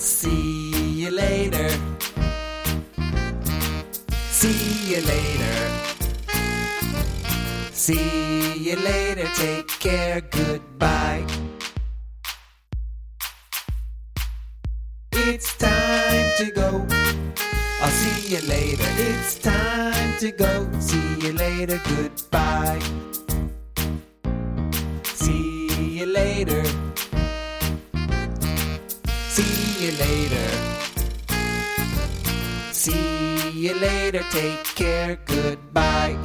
See you later. See you later. See you later. Take care. Goodbye. It's time to go. I'll see you later. It's time to go. See you later. Goodbye. See you later. See you later. See you later. Take care. Goodbye.